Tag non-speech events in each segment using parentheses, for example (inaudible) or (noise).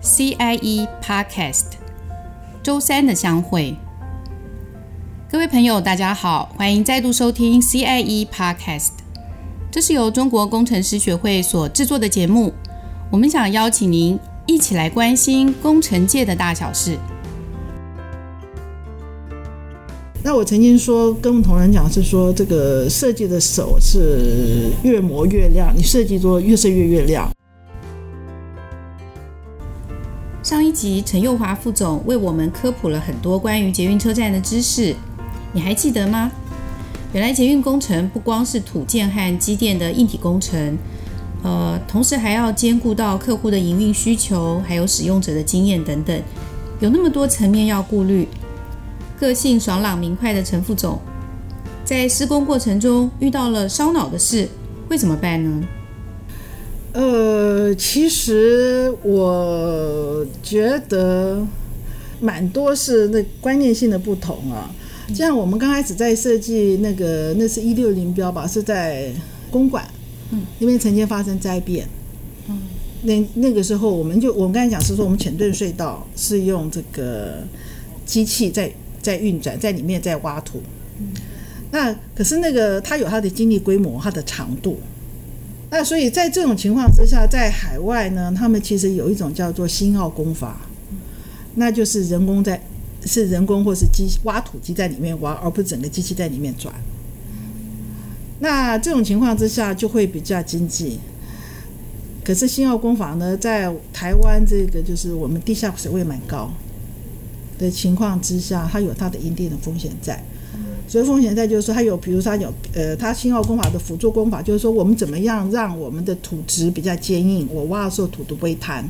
CIE Podcast，周三的相会。各位朋友，大家好，欢迎再度收听 CIE Podcast。这是由中国工程师学会所制作的节目。我们想邀请您一起来关心工程界的大小事。那我曾经说，跟我同仁讲是说，这个设计的手是越磨越亮，你设计做越设越越亮。上一集陈佑华副总为我们科普了很多关于捷运车站的知识，你还记得吗？原来捷运工程不光是土建和机电的硬体工程，呃，同时还要兼顾到客户的营运需求，还有使用者的经验等等，有那么多层面要顾虑。个性爽朗明快的陈副总，在施工过程中遇到了烧脑的事，会怎么办呢？呃，其实我觉得蛮多是那观念性的不同啊。像我们刚开始在设计那个，那是一六零标吧，是在公馆，嗯，因为曾经发生灾变，嗯，那那个时候我们就我们刚才讲是说，我们浅顿隧道是用这个机器在。在运转，在里面在挖土，嗯那可是那个它有它的经历规模，它的长度，那所以在这种情况之下，在海外呢，他们其实有一种叫做新奥工法，那就是人工在是人工或是机挖土机在里面挖，而不是整个机器在里面转。那这种情况之下就会比较经济。可是新奥工法呢，在台湾这个就是我们地下水位蛮高。的情况之下，它有它的一定的风险在，所以风险在就是说，它有，比如说它有，呃，它新奥工法的辅助工法，就是说我们怎么样让我们的土质比较坚硬，我挖的时候土都不会坍，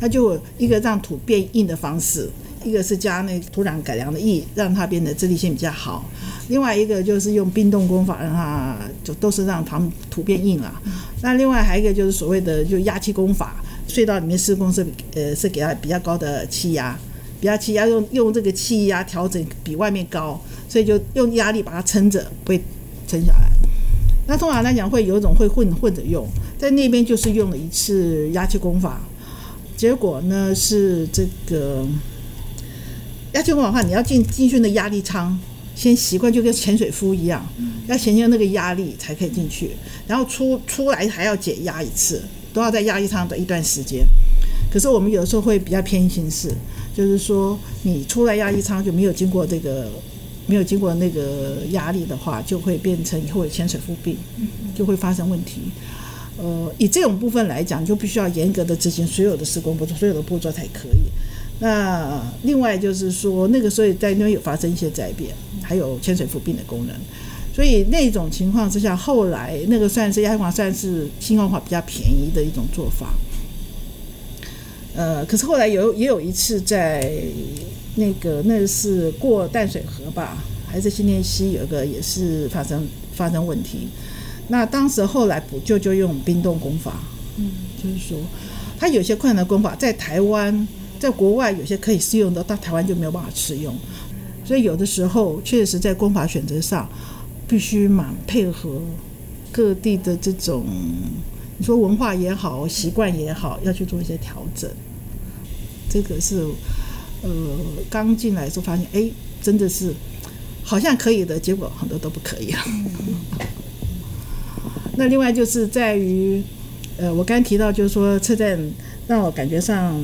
它就一个让土变硬的方式，一个是加那土壤改良的液，让它变得支离性比较好，另外一个就是用冰冻工法，让它就都是让它土变硬了，那另外还有一个就是所谓的就压气工法，隧道里面施工是呃是给它比较高的气压。比较气压用用这个气压调整比外面高，所以就用压力把它撑着，会撑下来。那通常来讲会有一种会混混着用，在那边就是用了一次压气功法，结果呢是这个压气功法的话，你要进进去的压力舱，先习惯就跟潜水夫一样，要前进那个压力才可以进去，然后出出来还要减压一次，都要在压力舱的一段时间。可是我们有的时候会比较偏心事。就是说，你出来压力舱就没有经过这个，没有经过那个压力的话，就会变成以后有潜水夫病，就会发生问题。呃，以这种部分来讲，就必须要严格的执行所有的施工步骤，所有的步骤才可以。那另外就是说，那个时候在那边有发生一些灾变，还有潜水夫病的功能。所以那种情况之下，后来那个算是亚华算是新奥化比较便宜的一种做法。呃，可是后来有也有一次在那个那是过淡水河吧，还是新店溪有一个也是发生发生问题。那当时后来补救就用冰冻功法，嗯，就是说它有些困难的工法在台湾在国外有些可以适用的，到台湾就没有办法适用。所以有的时候确实在功法选择上必须蛮配合各地的这种。你说文化也好，习惯也好，要去做一些调整。这个是，呃，刚进来的时候发现，哎，真的是好像可以的，结果很多都不可以了。(laughs) 那另外就是在于，呃，我刚刚提到，就是说车站让我感觉上，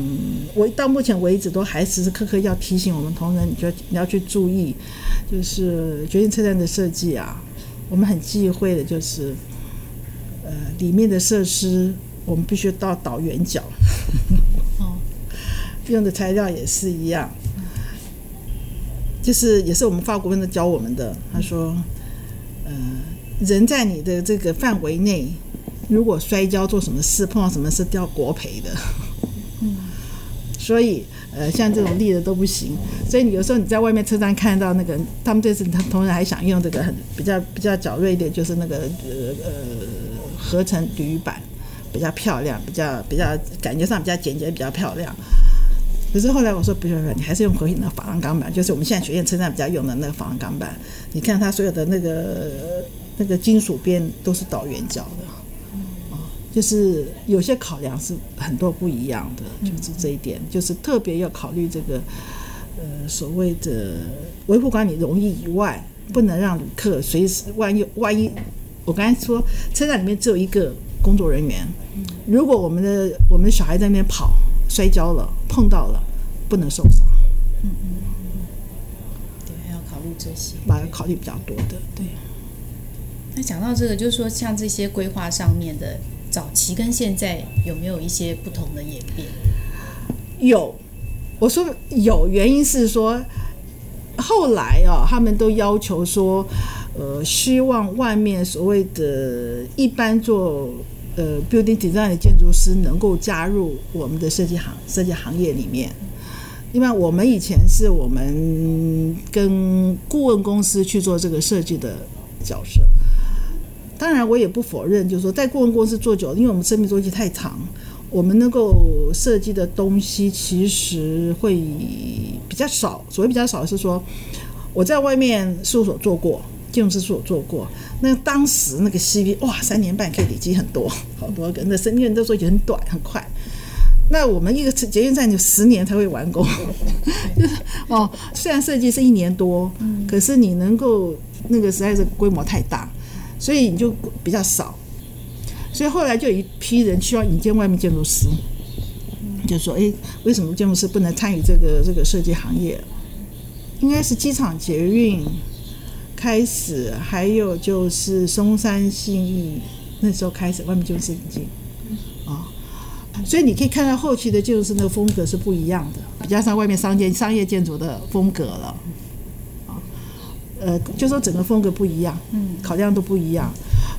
我到目前为止都还时时刻刻要提醒我们同仁，你就你要去注意，就是决定车站的设计啊，我们很忌讳的就是。呃，里面的设施我们必须到倒圆角，哦，用的材料也是一样，就是也是我们法国人的教我们的。他说，呃，人在你的这个范围内，如果摔跤做什么事，碰到什么事都要国赔的。嗯，(laughs) 所以呃，像这种立的都不行。所以你有时候你在外面车站看到那个，他们这次他同时还想用这个很比较比较矫锐一点，就是那个呃呃。合成铝板比较漂亮，比较比较感觉上比较简洁，比较漂亮。可是后来我说不用了，你还是用合型的珐琅钢板，就是我们现在学院车站比较用的那个珐琅钢板。你看它所有的那个那个金属边都是倒圆角的，啊，就是有些考量是很多不一样的，就是这一点，就是特别要考虑这个呃所谓的维护管理容易以外，不能让旅客随时万一万一，我刚才说车站里面只有一个工作人员，如果我们的我们的小孩在那边跑摔跤了碰到了，不能受伤。嗯嗯嗯，对，还要考虑这些，把它考虑比较多的，对。那讲到这个，就是说像这些规划上面的。早期跟现在有没有一些不同的演变？有，我说有，原因是说后来啊，他们都要求说，呃，希望外面所谓的一般做呃 building design 的建筑师能够加入我们的设计行设计行业里面。因为我们以前是我们跟顾问公司去做这个设计的角色。当然，我也不否认，就是说，在顾问公司做久了，因为我们生命周期太长，我们能够设计的东西其实会比较少。所谓比较少，是说我在外面事务所做过，建筑师事务所做过，那当时那个 CV 哇，三年半可以累积很多，(laughs) 好多个，那生命都说很短很快。那我们一个捷运站就十年才会完工，就 (laughs) 是哦，虽然设计是一年多，可是你能够那个实在是规模太大。所以你就比较少，所以后来就有一批人需要引荐外面建筑师，就说：“哎，为什么建筑师不能参与这个这个设计行业？”应该是机场捷运开始，还有就是松山信义那时候开始，外面建筑师引进啊，所以你可以看到后期的建筑师那个风格是不一样的，比较像外面商建商业建筑的风格了啊。呃，就说整个风格不一样，嗯，考量都不一样，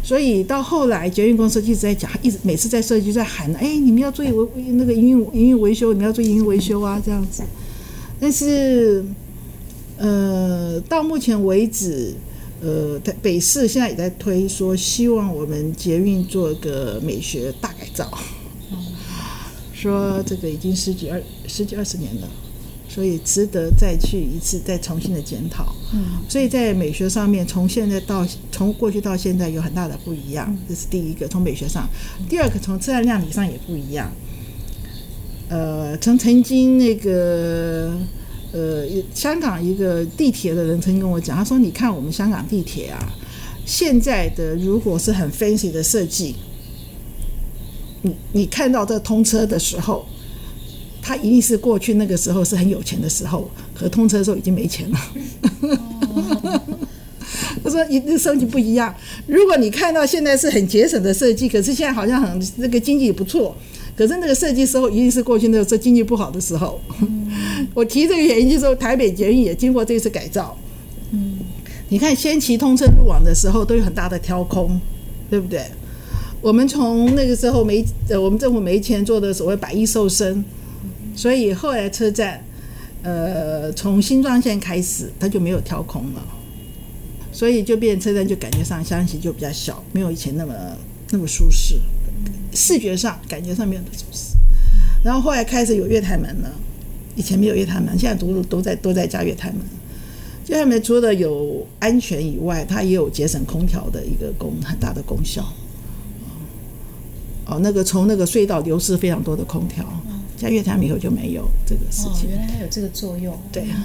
所以到后来捷运公司一直在讲，一直每次在设计就在喊，哎，你们要注意维那个营运营运维修，你们要注意营运维修啊，这样子。但是，呃，到目前为止，呃，北市现在也在推说，希望我们捷运做个美学大改造，说这个已经十几二十几二十年了。所以值得再去一次，再重新的检讨。嗯，所以在美学上面，从现在到从过去到现在有很大的不一样。这是第一个，从美学上；第二个，从自然量理上也不一样。呃，从曾经那个呃香港一个地铁的人曾经跟我讲，他说：“你看我们香港地铁啊，现在的如果是很 fancy 的设计，你你看到这通车的时候。”他一定是过去那个时候是很有钱的时候，可通车的时候已经没钱了。他说：“一个升级不一样。如果你看到现在是很节省的设计，可是现在好像很那个经济也不错，可是那个设计时候一定是过去那个时候经济不好的时候。我提这个原因就是说，台北捷运也经过这次改造。嗯，你看先期通车入网的时候都有很大的挑空，对不对？我们从那个时候没呃，我们政府没钱做的所谓百亿瘦身。”所以后来车站，呃，从新庄线开始，它就没有挑空了，所以就变车站就感觉上厢型就比较小，没有以前那么那么舒适，视觉上感觉上没有那么舒适。然后后来开始有月台门了，以前没有月台门，现在都都在都在加月台门。月台门除了有安全以外，它也有节省空调的一个功很大的功效。哦，那个从那个隧道流失非常多的空调。加月台以后就没有这个事情。哦，原来还有这个作用。对啊，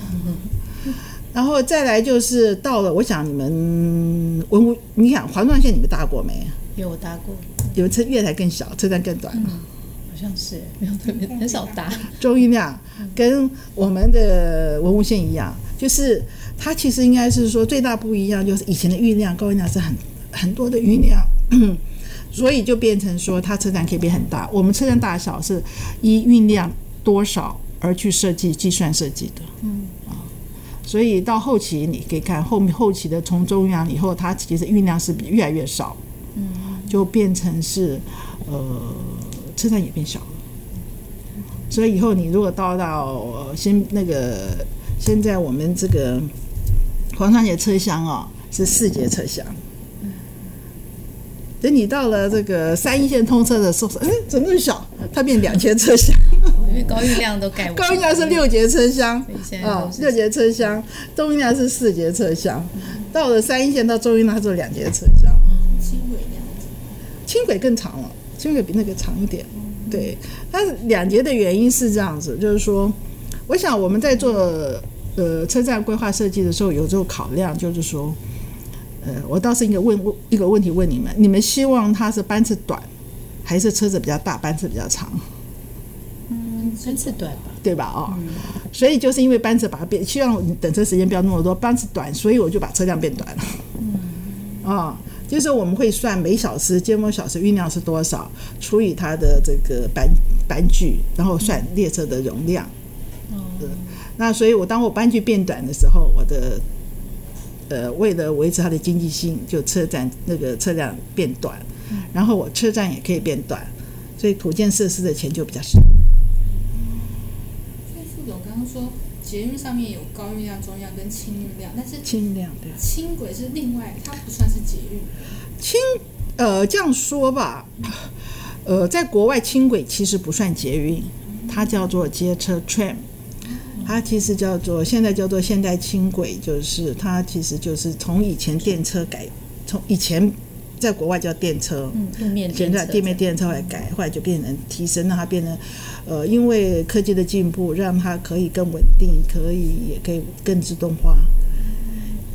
(laughs) 然后再来就是到了，我想你们文物，你想环状线你们搭过没？有我搭过。有车月台更小，车站更短。嗯，好像是没有特别很少搭。周运量跟我们的文物线一样，就是它其实应该是说最大不一样，就是以前的运量高运量是很很多的运量。(clears throat) 所以就变成说，它车站可以变很大。我们车站大小是依运量多少而去设计、计算设计的。嗯啊，所以到后期你可以看后面后期的从中央以后，它其实运量是比越来越少。嗯，就变成是呃车站也变小了。所以以后你如果到到先那个现在我们这个黄山线车厢哦，是四节车厢。等你到了这个三一线通车的时候，哎，怎么那么小？它变两节车厢，因为高运量都盖。高运量是六节车厢，啊，六节车厢，中运量是四节车厢。到了三一线到中运量，它是两节车厢。轻轨这样子，轻轨更长了。轻轨比那个长一点。对，但是两节的原因是这样子，就是说，我想我们在做呃车站规划设计的时候，有时候考量，就是说，呃，我倒是应该问问一个问题问你们：你们希望它是班次短，还是车子比较大，班次比较长？嗯，班次短吧，对吧？哦，嗯、所以就是因为班次把它变，希望等车时间不要那么多，班次短，所以我就把车辆变短了。嗯，啊、哦。就是我们会算每小时接驳小时运量是多少，除以它的这个班班距，然后算列车的容量。嗯，那所以我当我班距变短的时候，我的呃为了维持它的经济性，就车站那个车辆变短，然后我车站也可以变短，所以土建设施的钱就比较少。所以副总刚刚说。捷运上面有高运量、中运量跟轻运量，但是轻运量对，轻轨是另外，它不算是捷运。轻呃这样说吧，呃，在国外轻轨其实不算捷运，它叫做街车 tram，它其实叫做现在叫做现代轻轨，就是它其实就是从以前电车改，从以前。在国外叫电车，嗯，路面现在地面电车来改，后来就变成提升，让它变成，呃，因为科技的进步，让它可以更稳定，可以也可以更自动化，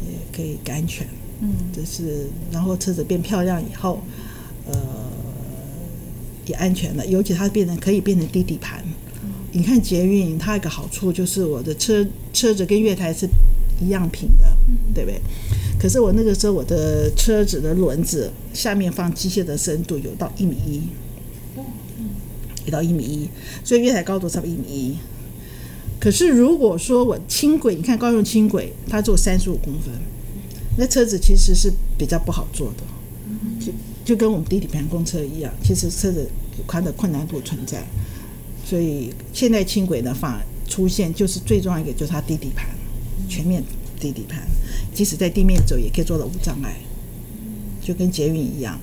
也可以更安全，嗯，就是然后车子变漂亮以后，呃，也安全了，尤其它变成可以变成低底盘。你看捷运，它有个好处就是我的车车子跟月台是一样平的，对不对？可是我那个时候，我的车子的轮子下面放机械的深度有到一米一，有到一米一，所以月台高度差不多一米一。可是如果说我轻轨，你看高雄轻轨，它做三十五公分，那车子其实是比较不好做的，就就跟我们低底盘公车一样，其实车子它的困难度存在。所以现在轻轨的话出现，就是最重要一个就是它低底盘，全面低底盘。即使在地面走也可以做到无障碍，就跟捷运一样。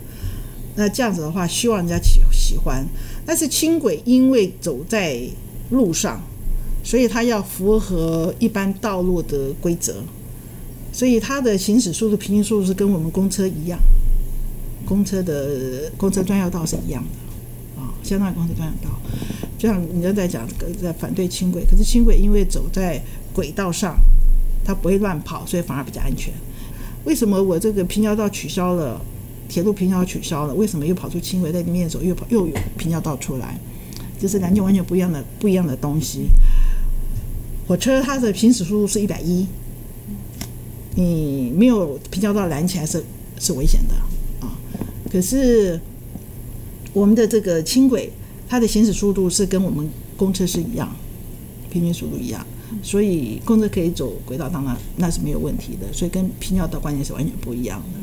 那这样子的话，希望人家喜喜欢。但是轻轨因为走在路上，所以它要符合一般道路的规则，所以它的行驶速度、平均速度是跟我们公车一样，公车的公车专用道是一样的啊，相当于公车专用道。就像人家在讲在反对轻轨，可是轻轨因为走在轨道上。它不会乱跑，所以反而比较安全。为什么我这个平交道取消了，铁路平交道取消了，为什么又跑出轻轨在里面走，又跑又有平交道出来？就是两件完全不一样的不一样的东西。火车它的行驶速度是一百一，你没有平交道拦起来是是危险的啊。可是我们的这个轻轨，它的行驶速度是跟我们公车是一样，平均速度一样。所以公车可以走轨道当然那是没有问题的。所以跟平交道观念是完全不一样的。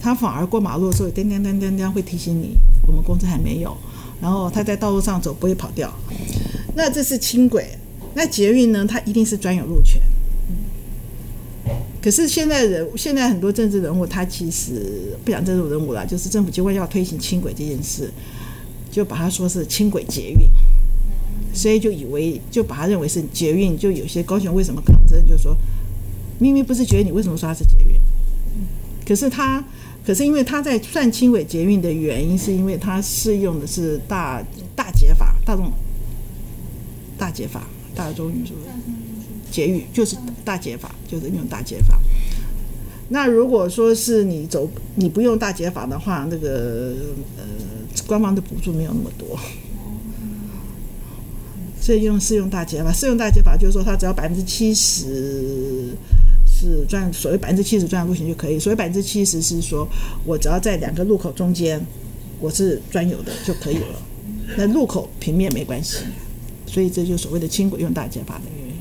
它反而过马路的时候，叮叮叮叮叮会提醒你，我们公车还没有。然后它在道路上走不会跑掉。那这是轻轨。那捷运呢？它一定是专有路权。可是现在人，现在很多政治人物，他其实不讲政治人物了，就是政府机关要推行轻轨这件事，就把它说是轻轨捷运。所以就以为就把它认为是捷运，就有些高雄为什么抗争，就是说明明不是捷运，你为什么说它是捷运？可是它，可是因为它在算轻轨捷运的原因，是因为它适用的是大大捷法，大众大捷法，大众运输捷运就是大捷法，就是用大捷法。那如果说是你走你不用大捷法的话，那个呃官方的补助没有那么多。所以用适用大捷法，适用大捷法就是说，它只要百分之七十是专所谓百分之七十专有路权就可以。所谓百分之七十是说我只要在两个路口中间我是专有的就可以了。那路口平面没关系，所以这就所谓的轻轨用大捷法的原因。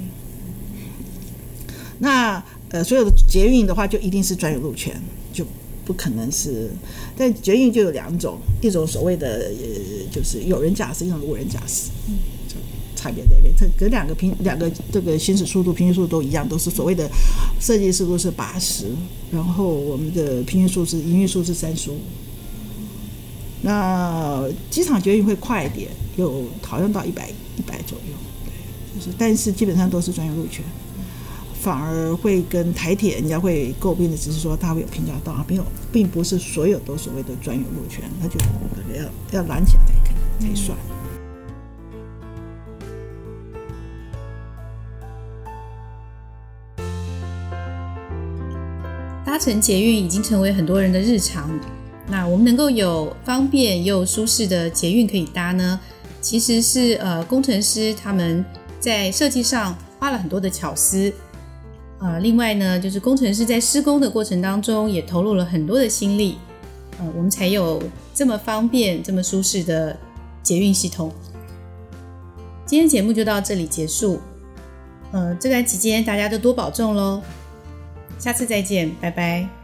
那呃，所有的捷运的话就一定是专有路权，就不可能是。但捷运就有两种，一种所谓的呃就是有人驾驶，一种无人驾驶。差别在这边，这隔两个平两个这个行驶速度、平均速度都一样，都是所谓的设计速度是八十，然后我们的平均速是营运速度是三十五。那机场捷运会快一点，有好像到一百一百左右，对，就是但是基本上都是专有路权。反而会跟台铁人家会诟病的，只是说它会有平交道啊，没有，并不是所有都所谓的专有路权，那就要要拦起来才可以算。搭乘捷运已经成为很多人的日常，那我们能够有方便又舒适的捷运可以搭呢？其实是呃工程师他们在设计上花了很多的巧思。呃，另外呢，就是工程师在施工的过程当中也投入了很多的心力，呃，我们才有这么方便、这么舒适的捷运系统。今天节目就到这里结束，呃，这段期间大家都多保重喽，下次再见，拜拜。